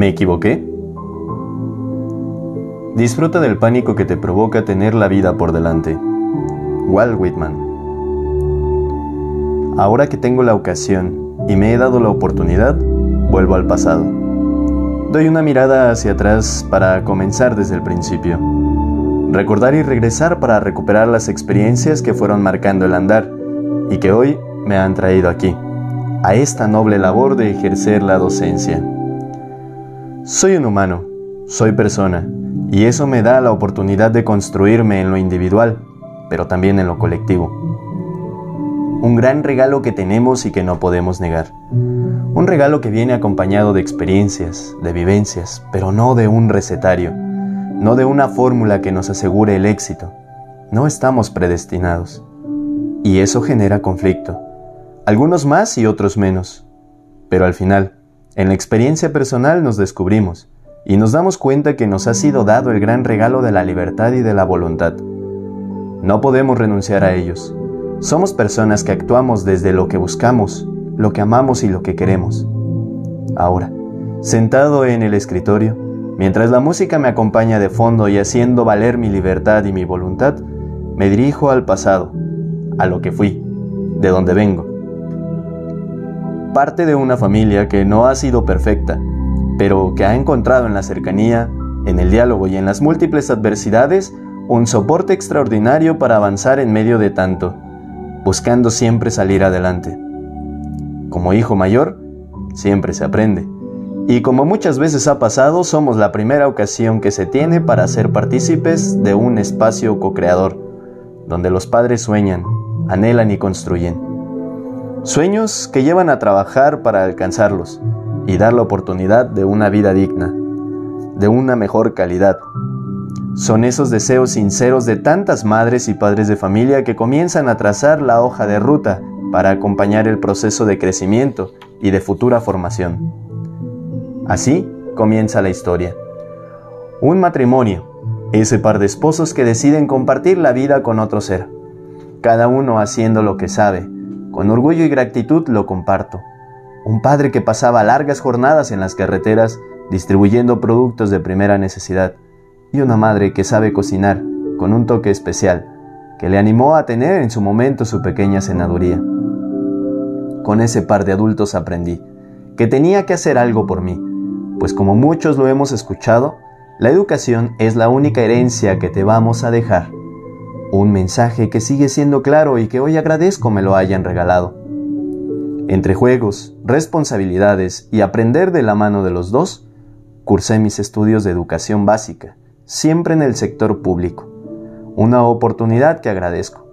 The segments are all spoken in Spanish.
¿Me equivoqué? Disfruta del pánico que te provoca tener la vida por delante. Walt Whitman. Ahora que tengo la ocasión y me he dado la oportunidad, vuelvo al pasado. Doy una mirada hacia atrás para comenzar desde el principio. Recordar y regresar para recuperar las experiencias que fueron marcando el andar y que hoy me han traído aquí, a esta noble labor de ejercer la docencia. Soy un humano, soy persona, y eso me da la oportunidad de construirme en lo individual, pero también en lo colectivo. Un gran regalo que tenemos y que no podemos negar. Un regalo que viene acompañado de experiencias, de vivencias, pero no de un recetario, no de una fórmula que nos asegure el éxito. No estamos predestinados. Y eso genera conflicto. Algunos más y otros menos. Pero al final, en la experiencia personal nos descubrimos y nos damos cuenta que nos ha sido dado el gran regalo de la libertad y de la voluntad. No podemos renunciar a ellos. Somos personas que actuamos desde lo que buscamos, lo que amamos y lo que queremos. Ahora, sentado en el escritorio, mientras la música me acompaña de fondo y haciendo valer mi libertad y mi voluntad, me dirijo al pasado, a lo que fui, de donde vengo parte de una familia que no ha sido perfecta, pero que ha encontrado en la cercanía, en el diálogo y en las múltiples adversidades un soporte extraordinario para avanzar en medio de tanto, buscando siempre salir adelante. Como hijo mayor, siempre se aprende. Y como muchas veces ha pasado, somos la primera ocasión que se tiene para ser partícipes de un espacio co-creador, donde los padres sueñan, anhelan y construyen. Sueños que llevan a trabajar para alcanzarlos y dar la oportunidad de una vida digna, de una mejor calidad. Son esos deseos sinceros de tantas madres y padres de familia que comienzan a trazar la hoja de ruta para acompañar el proceso de crecimiento y de futura formación. Así comienza la historia. Un matrimonio, ese par de esposos que deciden compartir la vida con otro ser, cada uno haciendo lo que sabe, con orgullo y gratitud lo comparto. Un padre que pasaba largas jornadas en las carreteras distribuyendo productos de primera necesidad y una madre que sabe cocinar con un toque especial que le animó a tener en su momento su pequeña cenaduría. Con ese par de adultos aprendí que tenía que hacer algo por mí, pues como muchos lo hemos escuchado, la educación es la única herencia que te vamos a dejar. Un mensaje que sigue siendo claro y que hoy agradezco me lo hayan regalado. Entre juegos, responsabilidades y aprender de la mano de los dos, cursé mis estudios de educación básica, siempre en el sector público. Una oportunidad que agradezco,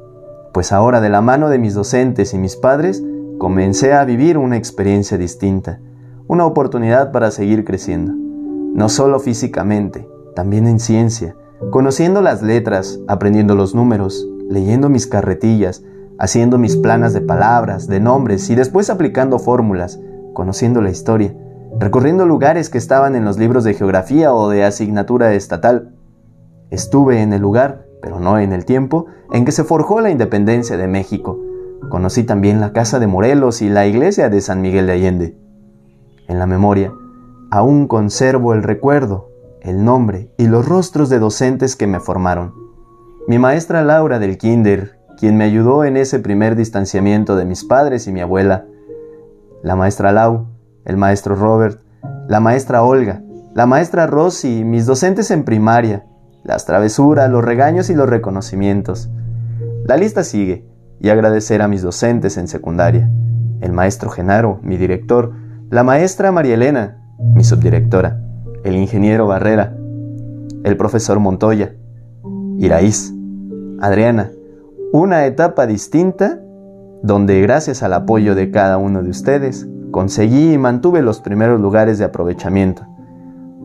pues ahora de la mano de mis docentes y mis padres, comencé a vivir una experiencia distinta, una oportunidad para seguir creciendo, no solo físicamente, también en ciencia, conociendo las letras, aprendiendo los números, leyendo mis carretillas, haciendo mis planas de palabras, de nombres y después aplicando fórmulas, conociendo la historia, recorriendo lugares que estaban en los libros de geografía o de asignatura estatal. Estuve en el lugar, pero no en el tiempo, en que se forjó la independencia de México. Conocí también la Casa de Morelos y la iglesia de San Miguel de Allende. En la memoria, aún conservo el recuerdo el nombre y los rostros de docentes que me formaron. Mi maestra Laura del Kinder, quien me ayudó en ese primer distanciamiento de mis padres y mi abuela, la maestra Lau, el maestro Robert, la maestra Olga, la maestra Rosy, mis docentes en primaria, las travesuras, los regaños y los reconocimientos. La lista sigue, y agradecer a mis docentes en secundaria, el maestro Genaro, mi director, la maestra María Elena, mi subdirectora, el ingeniero Barrera, el profesor Montoya, Iraíz, Adriana, una etapa distinta donde gracias al apoyo de cada uno de ustedes conseguí y mantuve los primeros lugares de aprovechamiento.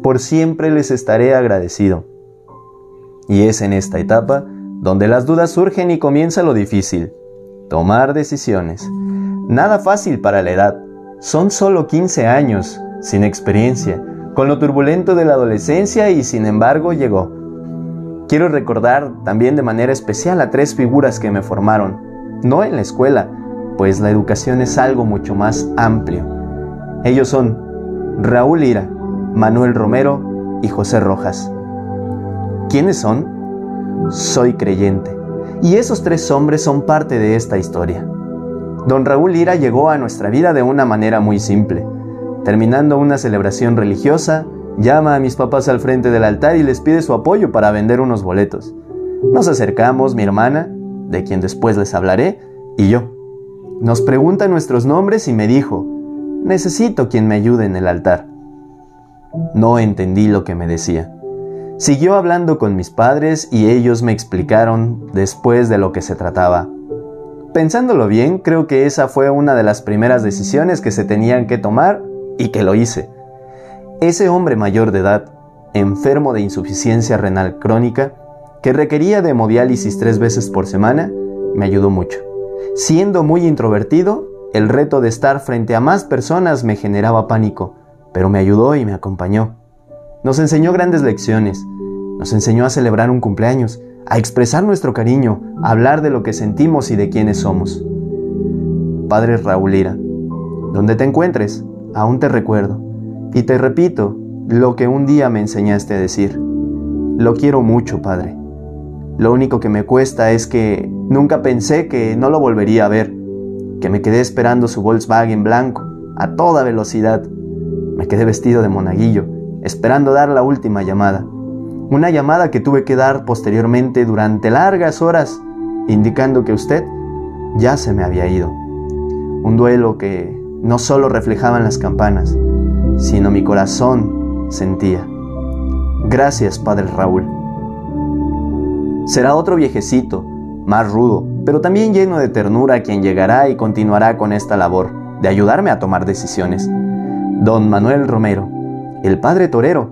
Por siempre les estaré agradecido. Y es en esta etapa donde las dudas surgen y comienza lo difícil, tomar decisiones. Nada fácil para la edad, son solo 15 años, sin experiencia, con lo turbulento de la adolescencia y sin embargo llegó. Quiero recordar también de manera especial a tres figuras que me formaron, no en la escuela, pues la educación es algo mucho más amplio. Ellos son Raúl Ira, Manuel Romero y José Rojas. ¿Quiénes son? Soy creyente. Y esos tres hombres son parte de esta historia. Don Raúl Lira llegó a nuestra vida de una manera muy simple. Terminando una celebración religiosa, llama a mis papás al frente del altar y les pide su apoyo para vender unos boletos. Nos acercamos, mi hermana, de quien después les hablaré, y yo. Nos pregunta nuestros nombres y me dijo, necesito quien me ayude en el altar. No entendí lo que me decía. Siguió hablando con mis padres y ellos me explicaron después de lo que se trataba. Pensándolo bien, creo que esa fue una de las primeras decisiones que se tenían que tomar y que lo hice. Ese hombre mayor de edad, enfermo de insuficiencia renal crónica, que requería de hemodiálisis tres veces por semana, me ayudó mucho. Siendo muy introvertido, el reto de estar frente a más personas me generaba pánico, pero me ayudó y me acompañó. Nos enseñó grandes lecciones, nos enseñó a celebrar un cumpleaños, a expresar nuestro cariño, a hablar de lo que sentimos y de quiénes somos. Padre Raúl Ira, donde te encuentres, aún te recuerdo, y te repito lo que un día me enseñaste a decir. Lo quiero mucho, Padre. Lo único que me cuesta es que nunca pensé que no lo volvería a ver, que me quedé esperando su Volkswagen blanco a toda velocidad. Me quedé vestido de monaguillo, esperando dar la última llamada. Una llamada que tuve que dar posteriormente durante largas horas, indicando que usted ya se me había ido. Un duelo que no solo reflejaban las campanas, sino mi corazón sentía. Gracias, Padre Raúl. Será otro viejecito, más rudo, pero también lleno de ternura quien llegará y continuará con esta labor de ayudarme a tomar decisiones. Don Manuel Romero, el padre torero,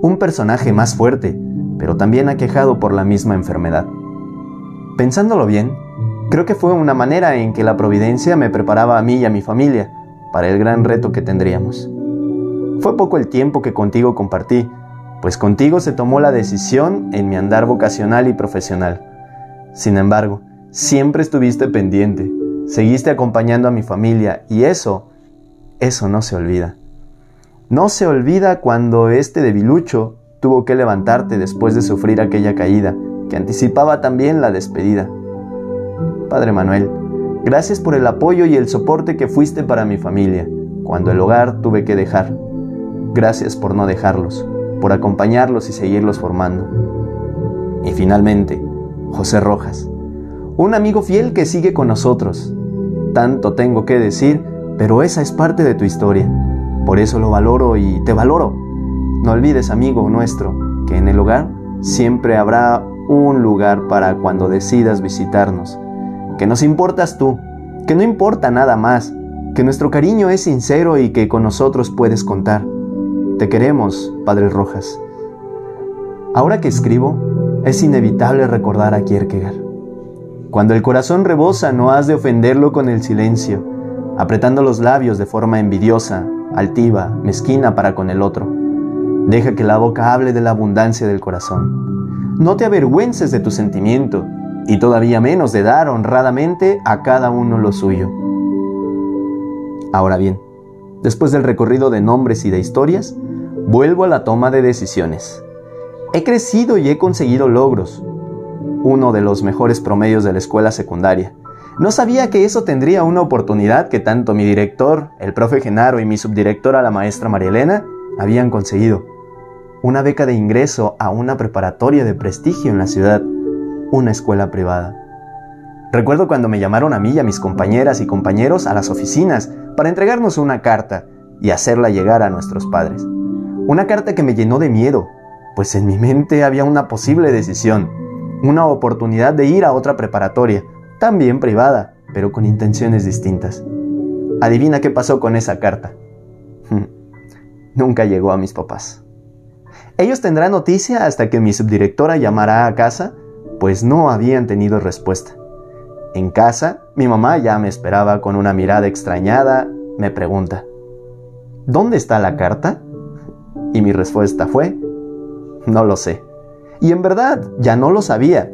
un personaje más fuerte, pero también aquejado por la misma enfermedad. Pensándolo bien, creo que fue una manera en que la providencia me preparaba a mí y a mi familia para el gran reto que tendríamos. Fue poco el tiempo que contigo compartí, pues contigo se tomó la decisión en mi andar vocacional y profesional. Sin embargo, siempre estuviste pendiente, seguiste acompañando a mi familia y eso, eso no se olvida. No se olvida cuando este debilucho tuvo que levantarte después de sufrir aquella caída, que anticipaba también la despedida. Padre Manuel, gracias por el apoyo y el soporte que fuiste para mi familia, cuando el hogar tuve que dejar. Gracias por no dejarlos por acompañarlos y seguirlos formando. Y finalmente, José Rojas, un amigo fiel que sigue con nosotros. Tanto tengo que decir, pero esa es parte de tu historia. Por eso lo valoro y te valoro. No olvides, amigo nuestro, que en el hogar siempre habrá un lugar para cuando decidas visitarnos. Que nos importas tú, que no importa nada más, que nuestro cariño es sincero y que con nosotros puedes contar. Te queremos, Padre Rojas. Ahora que escribo, es inevitable recordar a Kierkegaard. Cuando el corazón rebosa, no has de ofenderlo con el silencio, apretando los labios de forma envidiosa, altiva, mezquina para con el otro. Deja que la boca hable de la abundancia del corazón. No te avergüences de tu sentimiento, y todavía menos de dar honradamente a cada uno lo suyo. Ahora bien, después del recorrido de nombres y de historias, Vuelvo a la toma de decisiones. He crecido y he conseguido logros. Uno de los mejores promedios de la escuela secundaria. No sabía que eso tendría una oportunidad que tanto mi director, el profe Genaro y mi subdirectora, la maestra María Elena, habían conseguido. Una beca de ingreso a una preparatoria de prestigio en la ciudad, una escuela privada. Recuerdo cuando me llamaron a mí y a mis compañeras y compañeros a las oficinas para entregarnos una carta y hacerla llegar a nuestros padres. Una carta que me llenó de miedo, pues en mi mente había una posible decisión, una oportunidad de ir a otra preparatoria, también privada, pero con intenciones distintas. Adivina qué pasó con esa carta. Nunca llegó a mis papás. Ellos tendrán noticia hasta que mi subdirectora llamará a casa, pues no habían tenido respuesta. En casa, mi mamá ya me esperaba con una mirada extrañada, me pregunta, ¿Dónde está la carta? Y mi respuesta fue, no lo sé. Y en verdad, ya no lo sabía.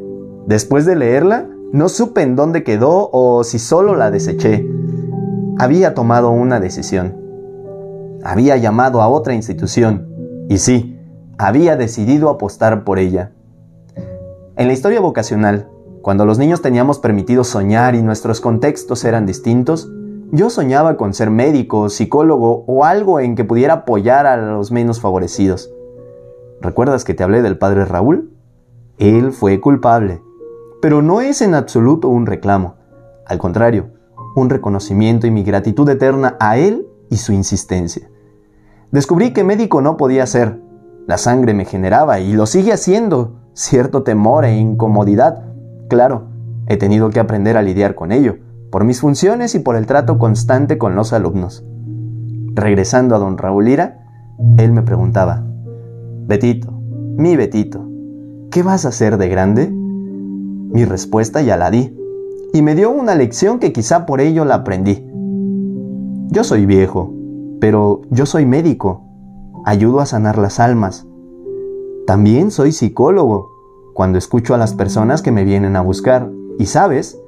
Después de leerla, no supe en dónde quedó o si solo la deseché. Había tomado una decisión. Había llamado a otra institución Y sí, había decidido apostar por ella. En la historia vocacional, cuando los niños teníamos permitido soñar y nuestros contextos eran distintos, yo soñaba con ser médico, psicólogo o algo en que pudiera apoyar a los menos favorecidos. ¿Recuerdas que te hablé del padre Raúl? Él fue culpable, pero no es en absoluto un reclamo. Al contrario, un reconocimiento y mi gratitud eterna a él y su insistencia. Descubrí que médico no podía ser. La sangre me generaba y lo sigue haciendo cierto temor e incomodidad. Claro, he tenido que aprender a lidiar con ello, por mis funciones y por el trato constante con los alumnos. Regresando a don Raúl Ira, él me preguntaba, Betito, mi Betito, ¿qué vas a hacer de grande? Mi respuesta ya la di, y me dio una lección que quizá por ello la aprendí. Yo soy viejo, pero yo soy médico, ayudo a sanar las almas. También soy psicólogo, cuando escucho a las personas que me vienen a buscar, y sabes,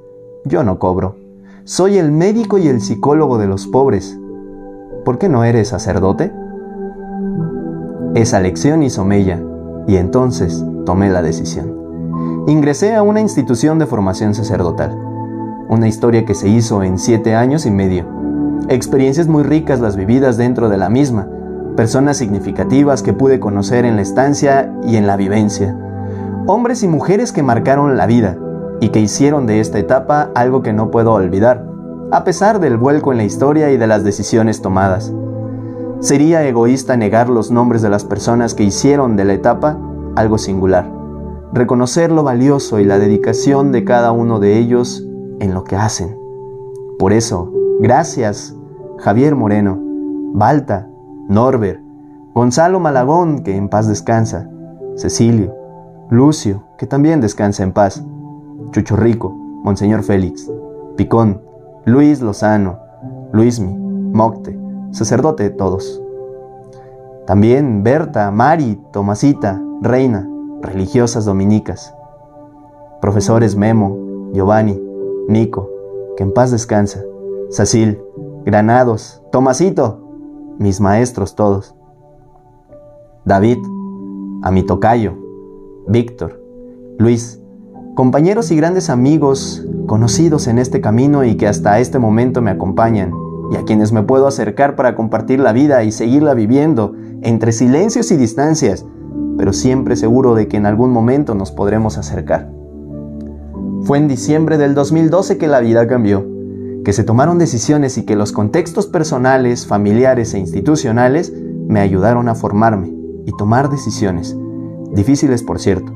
yo no cobro. Soy el médico y el psicólogo de los pobres. ¿Por qué no eres sacerdote? Esa lección hizo mella y entonces tomé la decisión. Ingresé a una institución de formación sacerdotal, una historia que se hizo en siete años y medio. Experiencias muy ricas las vividas dentro de la misma, personas significativas que pude conocer en la estancia y en la vivencia, hombres y mujeres que marcaron la vida y que hicieron de esta etapa algo que no puedo olvidar, a pesar del vuelco en la historia y de las decisiones tomadas. Sería egoísta negar los nombres de las personas que hicieron de la etapa algo singular, reconocer lo valioso y la dedicación de cada uno de ellos en lo que hacen. Por eso, gracias Javier Moreno, Balta, Norbert, Gonzalo Malagón, que en paz descansa, Cecilio, Lucio, que también descansa en paz, Chucho Rico, Monseñor Félix, Picón, Luis Lozano, Luismi, Mocte, sacerdote de todos. También Berta, Mari, Tomasita, Reina, religiosas dominicas. Profesores Memo, Giovanni, Nico, que en paz descansa, Sacil, Granados, Tomasito, mis maestros todos. David, a mi tocayo, Víctor, Luis, compañeros y grandes amigos conocidos en este camino y que hasta este momento me acompañan y a quienes me puedo acercar para compartir la vida y seguirla viviendo entre silencios y distancias, pero siempre seguro de que en algún momento nos podremos acercar. Fue en diciembre del 2012 que la vida cambió, que se tomaron decisiones y que los contextos personales, familiares e institucionales me ayudaron a formarme y tomar decisiones, difíciles por cierto.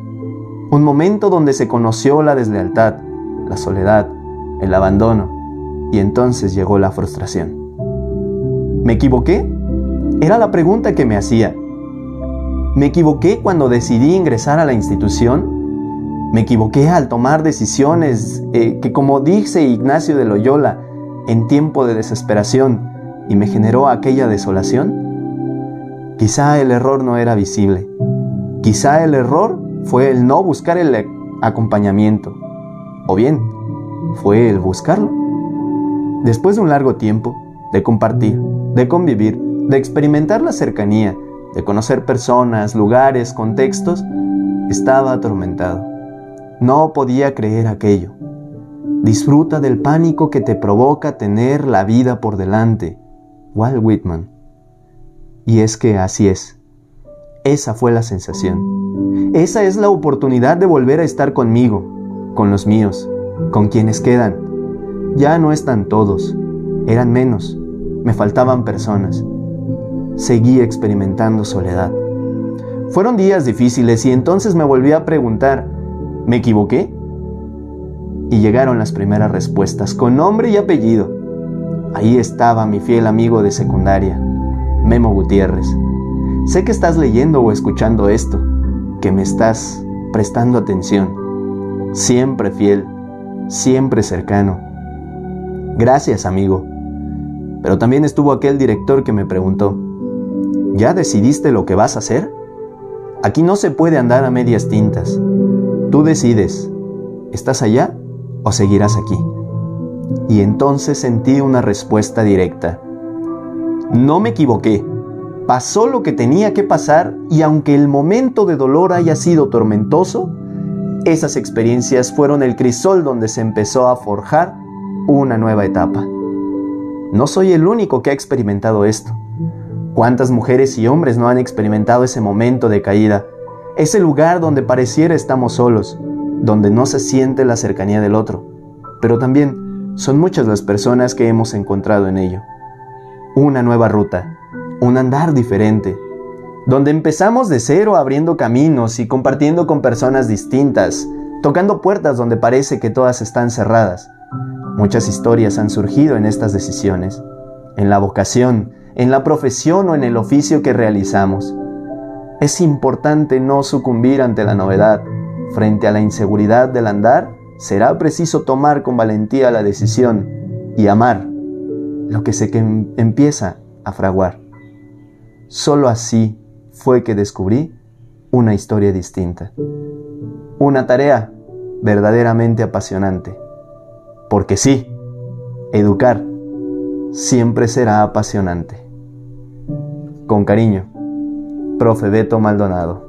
Un momento donde se conoció la deslealtad, la soledad, el abandono, y entonces llegó la frustración. ¿Me equivoqué? Era la pregunta que me hacía. ¿Me equivoqué cuando decidí ingresar a la institución? ¿Me equivoqué al tomar decisiones eh, que, como dice Ignacio de Loyola, en tiempo de desesperación y me generó aquella desolación? Quizá el error no era visible. Quizá el error fue el no buscar el acompañamiento. O bien, fue el buscarlo. Después de un largo tiempo, de compartir, de convivir, de experimentar la cercanía, de conocer personas, lugares, contextos, estaba atormentado. No podía creer aquello. Disfruta del pánico que te provoca tener la vida por delante. Walt Whitman. Y es que así es. Esa fue la sensación. Esa es la oportunidad de volver a estar conmigo, con los míos, con quienes quedan ya no están todos, eran menos, me faltaban personas. Seguí experimentando soledad. Fueron días difíciles y entonces me volví a preguntar, ¿me equivoqué? Y llegaron las primeras respuestas, con nombre y apellido. Ahí estaba mi fiel amigo de secundaria, Memo Gutiérrez. Sé que estás leyendo o escuchando esto, que me estás prestando atención. Siempre fiel, siempre cercano Gracias, amigo. Pero también estuvo aquel director que me preguntó, ¿ya decidiste lo que vas a hacer? Aquí no se puede andar a medias tintas. Decides, ¿estás allá o seguirás aquí? Y entonces sentí una respuesta directa. No me equivoqué, pasó lo que tenía que pasar y aunque el momento de dolor haya sido tormentoso, esas experiencias fueron el crisol donde se empezó a forjar una nueva etapa. No soy el único que ha experimentado esto. ¿Cuántas mujeres y hombres no han experimentado ese momento de caída? Ese lugar donde pareciera estamos solos, donde no se siente la cercanía del otro. Pero también son muchas las personas que hemos encontrado en ello. Una nueva ruta, un andar diferente, donde empezamos de cero abriendo caminos y compartiendo con personas distintas, tocando puertas donde parece que todas están cerradas. Muchas historias han surgido en estas decisiones, en la vocación, en la profesión o en el oficio que realizamos. Es importante no sucumbir ante la novedad. Frente a la inseguridad del andar, será preciso tomar con valentía la decisión y amar lo que se empieza a fraguar. Solo así fue que descubrí una historia distinta. Una tarea verdaderamente apasionante. Porque sí, educar siempre será apasionante. Con cariño, profe Beto Maldonado.